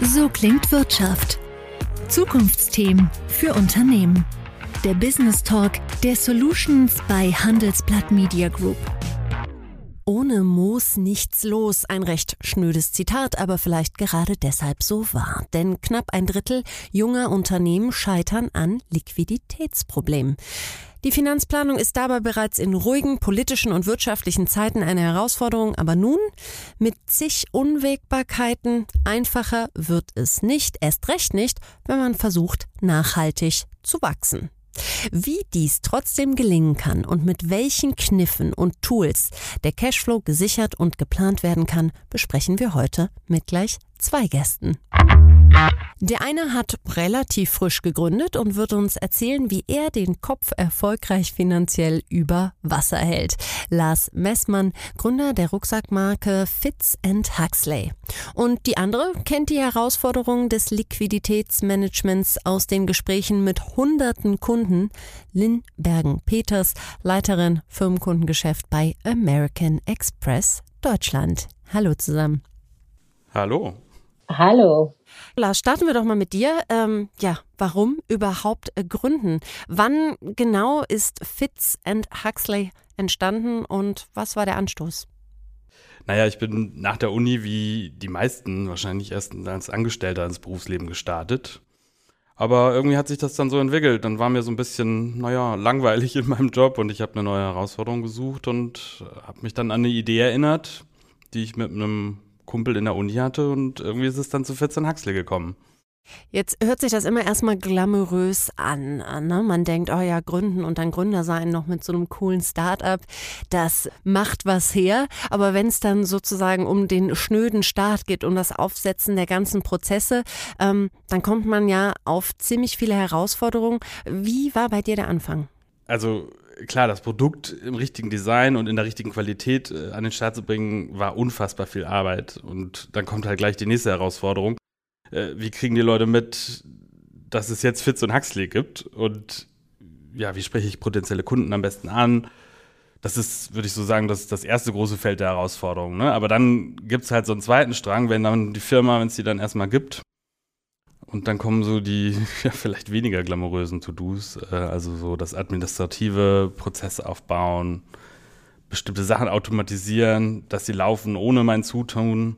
So klingt Wirtschaft. Zukunftsthemen für Unternehmen. Der Business Talk der Solutions bei Handelsblatt Media Group. Ohne Moos nichts los. Ein recht schnödes Zitat, aber vielleicht gerade deshalb so wahr. Denn knapp ein Drittel junger Unternehmen scheitern an Liquiditätsproblemen. Die Finanzplanung ist dabei bereits in ruhigen politischen und wirtschaftlichen Zeiten eine Herausforderung, aber nun mit zig Unwägbarkeiten einfacher wird es nicht, erst recht nicht, wenn man versucht, nachhaltig zu wachsen. Wie dies trotzdem gelingen kann und mit welchen Kniffen und Tools der Cashflow gesichert und geplant werden kann, besprechen wir heute mit gleich zwei Gästen. Der eine hat relativ frisch gegründet und wird uns erzählen, wie er den Kopf erfolgreich finanziell über Wasser hält. Lars Messmann, Gründer der Rucksackmarke Fitz Huxley. Und die andere kennt die Herausforderungen des Liquiditätsmanagements aus den Gesprächen mit hunderten Kunden. Lynn Bergen-Peters, Leiterin Firmenkundengeschäft bei American Express Deutschland. Hallo zusammen. Hallo. Hallo. Lars, starten wir doch mal mit dir. Ähm, ja, warum überhaupt äh, gründen? Wann genau ist Fitz and Huxley entstanden und was war der Anstoß? Naja, ich bin nach der Uni wie die meisten wahrscheinlich erst als Angestellter ins Berufsleben gestartet. Aber irgendwie hat sich das dann so entwickelt. Dann war mir so ein bisschen, naja, langweilig in meinem Job und ich habe eine neue Herausforderung gesucht und habe mich dann an eine Idee erinnert, die ich mit einem Kumpel in der Uni hatte und irgendwie ist es dann zu 14 Huxley gekommen. Jetzt hört sich das immer erstmal glamourös an. Ne? Man denkt, oh ja, gründen und dann Gründer sein noch mit so einem coolen Start-up, das macht was her. Aber wenn es dann sozusagen um den schnöden Start geht, um das Aufsetzen der ganzen Prozesse, ähm, dann kommt man ja auf ziemlich viele Herausforderungen. Wie war bei dir der Anfang? Also klar, das Produkt im richtigen Design und in der richtigen Qualität äh, an den Start zu bringen, war unfassbar viel Arbeit. Und dann kommt halt gleich die nächste Herausforderung. Äh, wie kriegen die Leute mit, dass es jetzt Fitz und Huxley gibt? Und ja, wie spreche ich potenzielle Kunden am besten an? Das ist, würde ich so sagen, das das erste große Feld der Herausforderungen. Ne? Aber dann gibt es halt so einen zweiten Strang, wenn dann die Firma, wenn es die dann erstmal gibt, und dann kommen so die ja, vielleicht weniger glamourösen To-Dos, äh, also so das administrative Prozess aufbauen, bestimmte Sachen automatisieren, dass sie laufen ohne mein Zutun.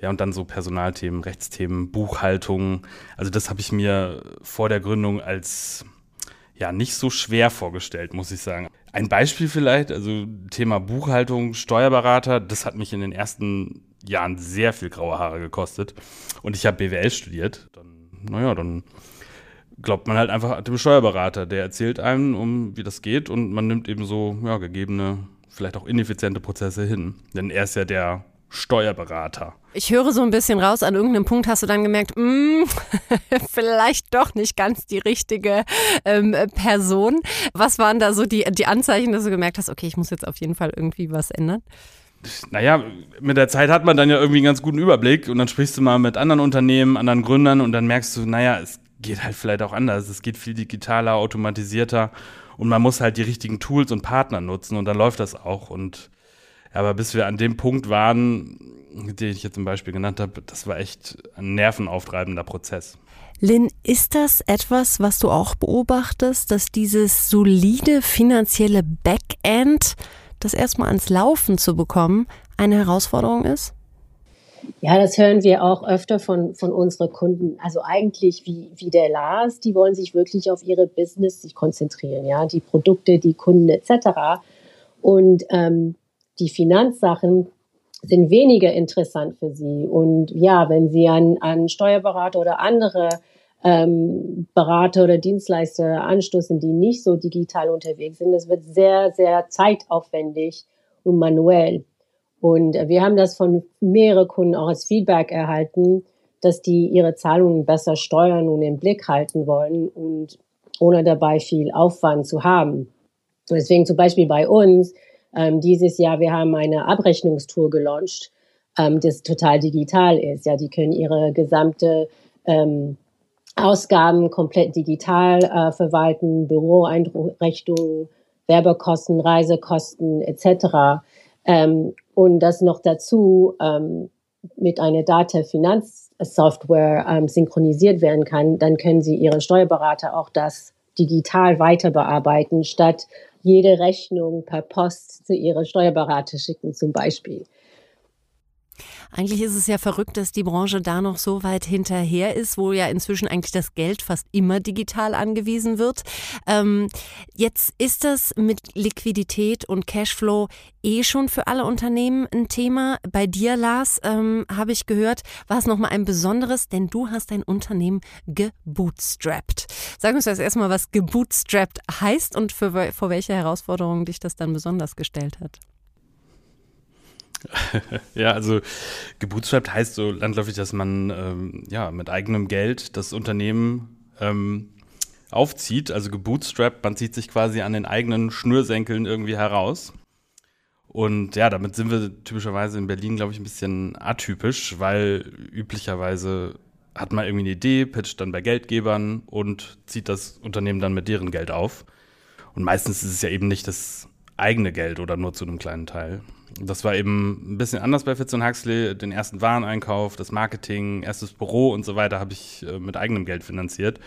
Ja, und dann so Personalthemen, Rechtsthemen, Buchhaltung. Also das habe ich mir vor der Gründung als ja nicht so schwer vorgestellt, muss ich sagen. Ein Beispiel vielleicht, also Thema Buchhaltung, Steuerberater, das hat mich in den ersten Jahren sehr viel graue Haare gekostet. Und ich habe BWL studiert. Dann, naja, dann glaubt man halt einfach dem Steuerberater. Der erzählt einem, um wie das geht und man nimmt eben so ja, gegebene, vielleicht auch ineffiziente Prozesse hin. Denn er ist ja der Steuerberater. Ich höre so ein bisschen raus, an irgendeinem Punkt hast du dann gemerkt, mm, vielleicht doch nicht ganz die richtige ähm, Person. Was waren da so die, die Anzeichen, dass du gemerkt hast, okay, ich muss jetzt auf jeden Fall irgendwie was ändern? Naja, mit der Zeit hat man dann ja irgendwie einen ganz guten Überblick und dann sprichst du mal mit anderen Unternehmen, anderen Gründern und dann merkst du, naja, es geht halt vielleicht auch anders. Es geht viel digitaler, automatisierter und man muss halt die richtigen Tools und Partner nutzen und dann läuft das auch. Und aber bis wir an dem Punkt waren, den ich jetzt zum Beispiel genannt habe, das war echt ein nervenauftreibender Prozess. Lynn, ist das etwas, was du auch beobachtest, dass dieses solide finanzielle Backend das erstmal ans Laufen zu bekommen, eine Herausforderung ist? Ja, das hören wir auch öfter von, von unseren Kunden. Also eigentlich wie, wie der Lars, die wollen sich wirklich auf ihre Business sich konzentrieren, ja, die Produkte, die Kunden etc. Und ähm, die Finanzsachen sind weniger interessant für sie. Und ja, wenn sie an, an Steuerberater oder andere ähm, Berater oder Dienstleister anstoßen, die nicht so digital unterwegs sind. Das wird sehr, sehr zeitaufwendig und manuell. Und wir haben das von mehreren Kunden auch als Feedback erhalten, dass die ihre Zahlungen besser steuern und im Blick halten wollen und ohne dabei viel Aufwand zu haben. Deswegen zum Beispiel bei uns, ähm, dieses Jahr, wir haben eine Abrechnungstour gelauncht, ähm, das total digital ist. Ja, die können ihre gesamte ähm, Ausgaben komplett digital äh, verwalten, Büroeinrichtungen, Werbekosten, Reisekosten etc. Ähm, und das noch dazu, ähm, mit einer Data-Finanzsoftware ähm, synchronisiert werden kann, dann können Sie Ihre Steuerberater auch das digital weiter bearbeiten, statt jede Rechnung per Post zu Ihrer Steuerberater schicken zum Beispiel. Eigentlich ist es ja verrückt, dass die Branche da noch so weit hinterher ist, wo ja inzwischen eigentlich das Geld fast immer digital angewiesen wird. Ähm, jetzt ist das mit Liquidität und Cashflow eh schon für alle Unternehmen ein Thema. Bei dir, Lars, ähm, habe ich gehört, war es nochmal ein besonderes, denn du hast dein Unternehmen gebootstrapped. Sag uns das erstmal, was gebootstrapped heißt und für, vor welche Herausforderungen dich das dann besonders gestellt hat. ja, also gebootstrapped heißt so landläufig, dass man ähm, ja mit eigenem Geld das Unternehmen ähm, aufzieht. Also gebootstrapped, man zieht sich quasi an den eigenen Schnürsenkeln irgendwie heraus. Und ja, damit sind wir typischerweise in Berlin, glaube ich, ein bisschen atypisch, weil üblicherweise hat man irgendwie eine Idee, pitcht dann bei Geldgebern und zieht das Unternehmen dann mit deren Geld auf. Und meistens ist es ja eben nicht das eigene Geld oder nur zu einem kleinen Teil. Das war eben ein bisschen anders bei Fitz und Huxley. Den ersten Wareneinkauf, das Marketing, erstes Büro und so weiter habe ich äh, mit eigenem Geld finanziert.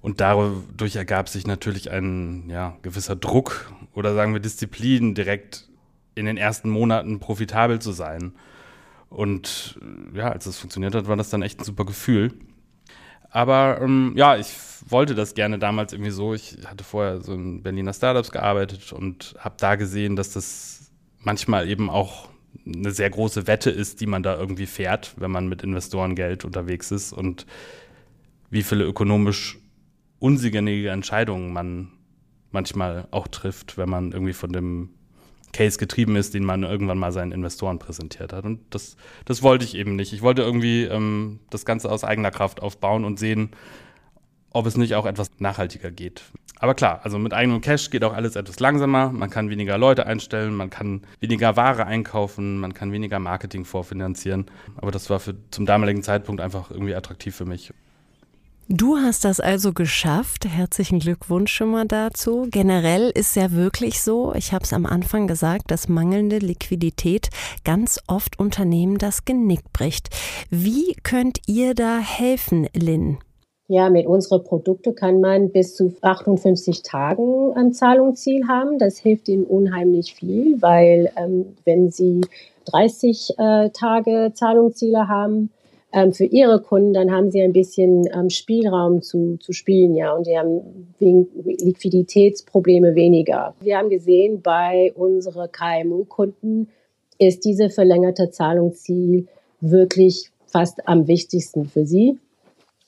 Und dadurch ergab sich natürlich ein ja, gewisser Druck oder sagen wir Disziplin, direkt in den ersten Monaten profitabel zu sein. Und äh, ja, als das funktioniert hat, war das dann echt ein super Gefühl. Aber ähm, ja, ich wollte das gerne damals irgendwie so. Ich hatte vorher so in Berliner Startups gearbeitet und habe da gesehen, dass das manchmal eben auch eine sehr große Wette ist, die man da irgendwie fährt, wenn man mit Investorengeld unterwegs ist und wie viele ökonomisch unsinnige Entscheidungen man manchmal auch trifft, wenn man irgendwie von dem Case getrieben ist, den man irgendwann mal seinen Investoren präsentiert hat. Und das, das wollte ich eben nicht. Ich wollte irgendwie ähm, das Ganze aus eigener Kraft aufbauen und sehen, ob es nicht auch etwas nachhaltiger geht. Aber klar, also mit eigenem Cash geht auch alles etwas langsamer. Man kann weniger Leute einstellen, man kann weniger Ware einkaufen, man kann weniger Marketing vorfinanzieren. Aber das war für, zum damaligen Zeitpunkt einfach irgendwie attraktiv für mich. Du hast das also geschafft. Herzlichen Glückwunsch schon mal dazu. Generell ist ja wirklich so, ich habe es am Anfang gesagt, dass mangelnde Liquidität ganz oft Unternehmen das Genick bricht. Wie könnt ihr da helfen, Lynn? Ja, mit unseren Produkten kann man bis zu 58 Tagen ein Zahlungsziel haben. Das hilft ihnen unheimlich viel, weil ähm, wenn sie 30 äh, Tage Zahlungsziele haben, ähm, für ihre Kunden, dann haben sie ein bisschen ähm, Spielraum zu, zu spielen, ja, und die haben wegen Liquiditätsprobleme weniger. Wir haben gesehen, bei unseren KMU-Kunden ist diese verlängerte Zahlungsziel wirklich fast am wichtigsten für sie.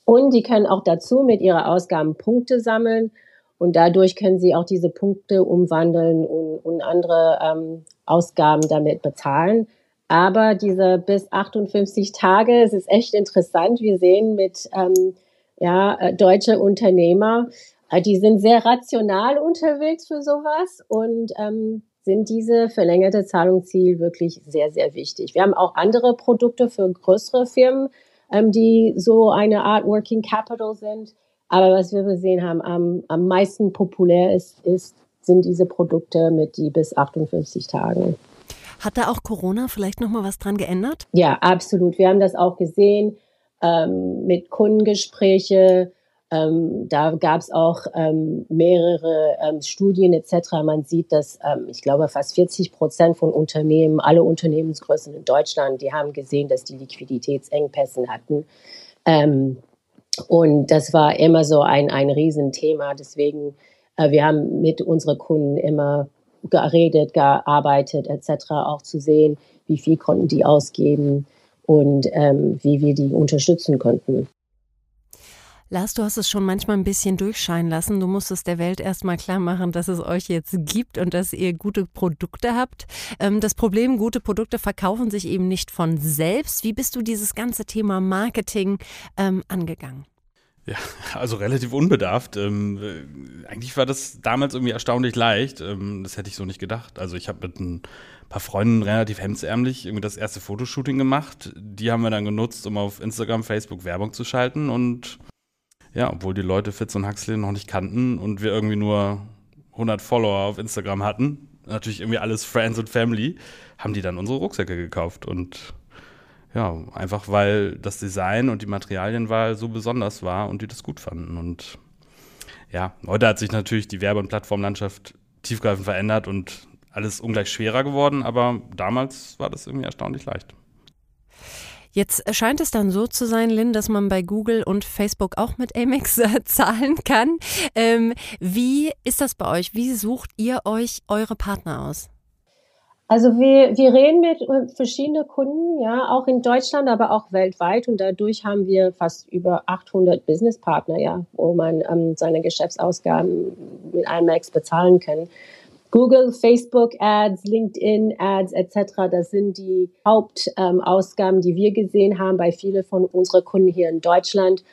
Und die können auch dazu mit ihrer Ausgaben Punkte sammeln und dadurch können sie auch diese Punkte umwandeln und, und andere ähm, Ausgaben damit bezahlen. Aber diese bis 58 Tage, es ist echt interessant. Wir sehen mit ähm, ja, äh, deutsche Unternehmer, äh, die sind sehr rational unterwegs für sowas und ähm, sind diese verlängerte Zahlungsziel wirklich sehr, sehr wichtig. Wir haben auch andere Produkte für größere Firmen, ähm, die so eine Art Working Capital sind. Aber was wir gesehen haben, am, am meisten populär ist, ist, sind diese Produkte mit die bis 58 Tagen. Hat da auch Corona vielleicht noch mal was dran geändert? Ja, absolut. Wir haben das auch gesehen ähm, mit Kundengespräche. Ähm, da gab es auch ähm, mehrere ähm, Studien etc. Man sieht, dass ähm, ich glaube fast 40 Prozent von Unternehmen, alle Unternehmensgrößen in Deutschland, die haben gesehen, dass die Liquiditätsengpässe hatten. Ähm, und das war immer so ein, ein Riesenthema. Deswegen, äh, wir haben mit unseren Kunden immer geredet, gearbeitet etc., auch zu sehen, wie viel konnten die ausgeben und ähm, wie wir die unterstützen konnten. Lars, du hast es schon manchmal ein bisschen durchscheinen lassen. Du musstest der Welt erstmal klar machen, dass es euch jetzt gibt und dass ihr gute Produkte habt. Ähm, das Problem, gute Produkte verkaufen sich eben nicht von selbst. Wie bist du dieses ganze Thema Marketing ähm, angegangen? Ja, also relativ unbedarft. Ähm, äh, eigentlich war das damals irgendwie erstaunlich leicht. Ähm, das hätte ich so nicht gedacht. Also ich habe mit ein paar Freunden relativ hemdsärmlich irgendwie das erste Fotoshooting gemacht. Die haben wir dann genutzt, um auf Instagram, Facebook Werbung zu schalten. Und ja, obwohl die Leute Fitz und Huxley noch nicht kannten und wir irgendwie nur 100 Follower auf Instagram hatten, natürlich irgendwie alles Friends und Family, haben die dann unsere Rucksäcke gekauft und ja, einfach weil das Design und die Materialienwahl so besonders war und die das gut fanden. Und ja, heute hat sich natürlich die Werbe- und Plattformlandschaft tiefgreifend verändert und alles ungleich schwerer geworden, aber damals war das irgendwie erstaunlich leicht. Jetzt scheint es dann so zu sein, Lynn, dass man bei Google und Facebook auch mit Amex äh, zahlen kann. Ähm, wie ist das bei euch? Wie sucht ihr euch eure Partner aus? Also wir, wir reden mit verschiedenen Kunden, ja, auch in Deutschland, aber auch weltweit. Und dadurch haben wir fast über 800 Businesspartner, ja, wo man ähm, seine Geschäftsausgaben mit Amex bezahlen kann. Google, Facebook Ads, LinkedIn Ads etc. Das sind die Hauptausgaben, ähm, die wir gesehen haben bei vielen von unseren Kunden hier in Deutschland.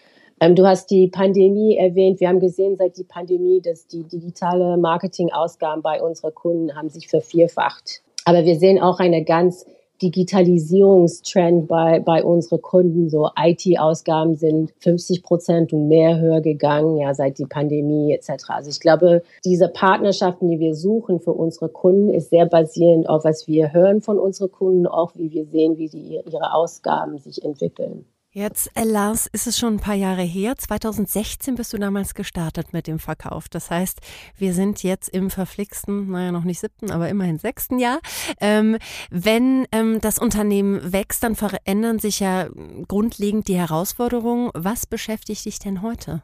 Ähm, du hast die Pandemie erwähnt. Wir haben gesehen seit die Pandemie, dass die digitale Marketingausgaben bei unseren Kunden haben sich vervierfacht. Aber wir sehen auch eine ganz Digitalisierungstrend bei, bei unseren Kunden. So IT-Ausgaben sind 50 Prozent und mehr höher gegangen, ja, seit die Pandemie etc. Also ich glaube, diese Partnerschaften, die wir suchen für unsere Kunden, ist sehr basierend auf, was wir hören von unseren Kunden, auch wie wir sehen, wie die, ihre Ausgaben sich entwickeln. Jetzt, äh, Lars, ist es schon ein paar Jahre her. 2016 bist du damals gestartet mit dem Verkauf. Das heißt, wir sind jetzt im verflixten, naja, noch nicht siebten, aber immerhin sechsten Jahr. Ähm, wenn ähm, das Unternehmen wächst, dann verändern sich ja grundlegend die Herausforderungen. Was beschäftigt dich denn heute?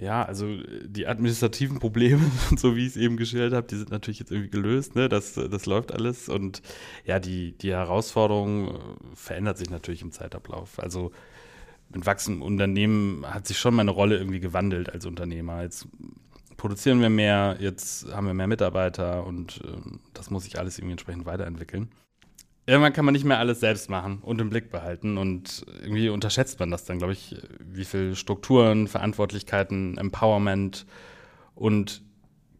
Ja, also äh, die administrativen Probleme, so wie ich es eben geschildert habe, die sind natürlich jetzt irgendwie gelöst, ne? Das, das läuft alles. Und ja, die, die Herausforderung äh, verändert sich natürlich im Zeitablauf. Also mit wachsendem Unternehmen hat sich schon meine Rolle irgendwie gewandelt als Unternehmer. Jetzt produzieren wir mehr, jetzt haben wir mehr Mitarbeiter und äh, das muss sich alles irgendwie entsprechend weiterentwickeln irgendwann kann man nicht mehr alles selbst machen und im Blick behalten. Und irgendwie unterschätzt man das dann, glaube ich, wie viel Strukturen, Verantwortlichkeiten, Empowerment und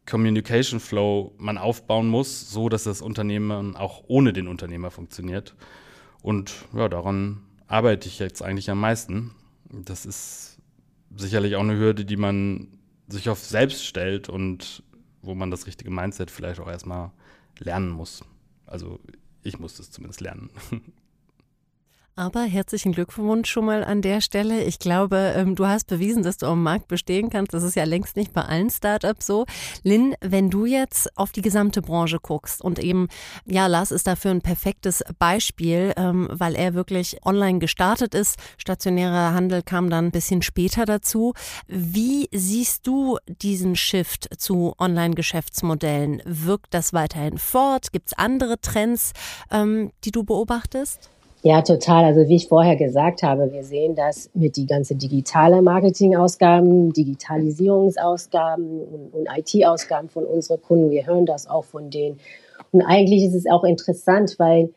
Communication Flow man aufbauen muss, so dass das Unternehmen auch ohne den Unternehmer funktioniert. Und ja, daran arbeite ich jetzt eigentlich am meisten. Das ist sicherlich auch eine Hürde, die man sich auf selbst stellt und wo man das richtige Mindset vielleicht auch erstmal lernen muss. Also ich musste es zumindest lernen. Aber herzlichen Glückwunsch schon mal an der Stelle. Ich glaube, ähm, du hast bewiesen, dass du am Markt bestehen kannst. Das ist ja längst nicht bei allen Startups so. Lynn, wenn du jetzt auf die gesamte Branche guckst und eben, ja, Lars ist dafür ein perfektes Beispiel, ähm, weil er wirklich online gestartet ist. Stationärer Handel kam dann ein bisschen später dazu. Wie siehst du diesen Shift zu Online-Geschäftsmodellen? Wirkt das weiterhin fort? Gibt es andere Trends, ähm, die du beobachtest? Ja, total. Also wie ich vorher gesagt habe, wir sehen das mit die ganze digitale Marketingausgaben, Digitalisierungsausgaben und, und IT-Ausgaben von unseren Kunden. Wir hören das auch von denen. Und eigentlich ist es auch interessant, weil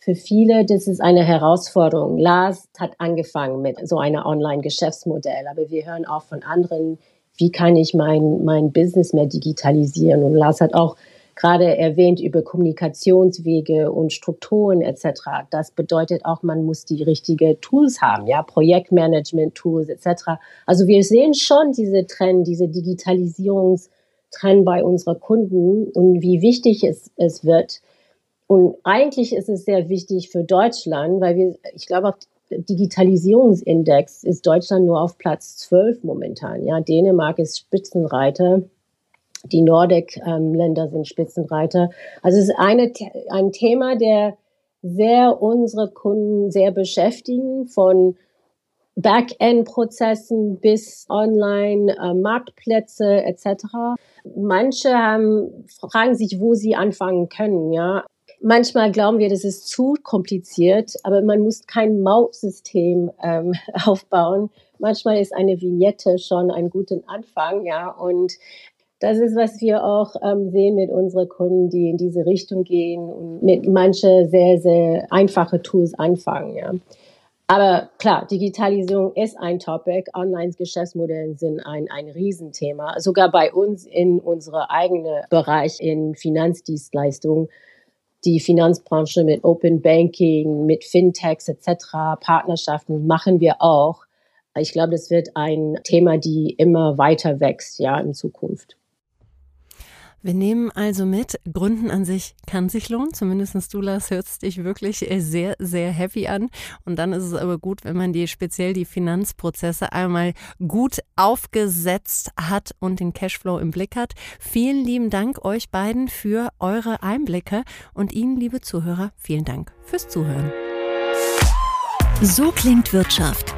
für viele, das ist eine Herausforderung. Lars hat angefangen mit so einer Online-Geschäftsmodell, aber wir hören auch von anderen, wie kann ich mein, mein Business mehr digitalisieren? Und Lars hat auch gerade erwähnt über Kommunikationswege und Strukturen etc. Das bedeutet auch, man muss die richtigen Tools haben, ja, Projektmanagement-Tools etc. Also wir sehen schon diese Trend, diese Digitalisierungstrend bei unseren Kunden und wie wichtig es, es wird. Und eigentlich ist es sehr wichtig für Deutschland, weil wir, ich glaube, auf Digitalisierungsindex ist Deutschland nur auf Platz 12 momentan. Ja, Dänemark ist Spitzenreiter die Nordic-Länder sind Spitzenreiter. Also es ist eine, ein Thema, der sehr unsere Kunden sehr beschäftigen, von Backend-Prozessen bis Online-Marktplätze äh, etc. Manche haben, fragen sich, wo sie anfangen können. Ja, manchmal glauben wir, das ist zu kompliziert, aber man muss kein Mautsystem ähm, aufbauen. Manchmal ist eine Vignette schon ein guter Anfang, ja. Und das ist, was wir auch ähm, sehen mit unseren Kunden, die in diese Richtung gehen und mit manche sehr, sehr einfache Tools anfangen. Ja. Aber klar, Digitalisierung ist ein Topic. Online-Geschäftsmodelle sind ein, ein Riesenthema. Sogar bei uns in unserem eigenen Bereich in Finanzdienstleistungen. Die Finanzbranche mit Open Banking, mit Fintechs etc., Partnerschaften machen wir auch. Ich glaube, das wird ein Thema, die immer weiter wächst, ja, in Zukunft. Wir nehmen also mit, Gründen an sich kann sich lohnen. Zumindest du, Lars, hörst dich wirklich sehr, sehr happy an. Und dann ist es aber gut, wenn man die speziell die Finanzprozesse einmal gut aufgesetzt hat und den Cashflow im Blick hat. Vielen lieben Dank euch beiden für eure Einblicke und Ihnen, liebe Zuhörer, vielen Dank fürs Zuhören. So klingt Wirtschaft.